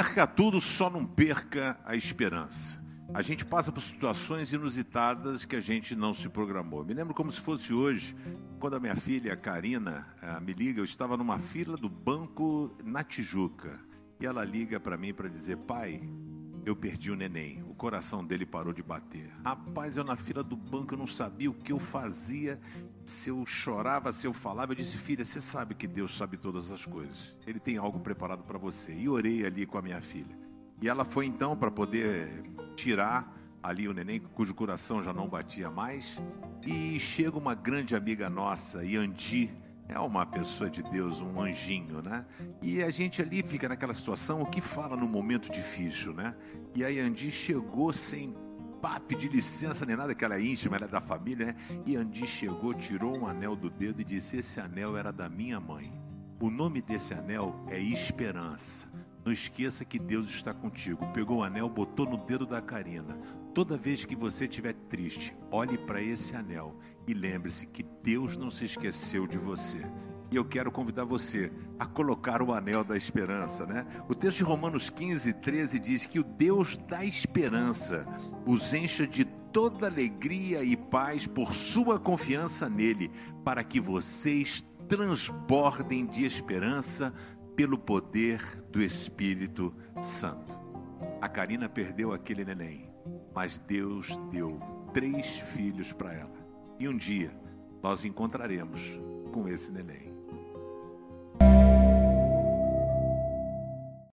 perca tudo, só não perca a esperança. A gente passa por situações inusitadas que a gente não se programou. Me lembro como se fosse hoje, quando a minha filha, Karina, eh, me liga, eu estava numa fila do banco na Tijuca. E ela liga para mim para dizer: pai, eu perdi o neném. O coração dele parou de bater. Rapaz, eu na fila do banco eu não sabia o que eu fazia, se eu chorava, se eu falava. Eu disse: filha, você sabe que Deus sabe todas as coisas. Ele tem algo preparado para você. E orei ali com a minha filha. E ela foi então para poder tirar ali o neném, cujo coração já não batia mais. E chega uma grande amiga nossa, Yandi é uma pessoa de Deus, um anjinho, né? E a gente ali fica naquela situação, o que fala no momento difícil, né? E a Andi chegou sem papo de licença nem nada, que ela é íntima, ela é da família, né? E Andi chegou, tirou um anel do dedo e disse: Esse anel era da minha mãe. O nome desse anel é Esperança. Não esqueça que Deus está contigo. Pegou o anel, botou no dedo da Karina. Toda vez que você estiver triste, olhe para esse anel e lembre-se que Deus não se esqueceu de você. E eu quero convidar você a colocar o anel da esperança, né? O texto de Romanos 15, 13 diz que o Deus da esperança os encha de toda alegria e paz por sua confiança nele, para que vocês transbordem de esperança pelo poder do Espírito Santo. A Karina perdeu aquele neném, mas Deus deu três filhos para ela. E um dia nós encontraremos com esse neném.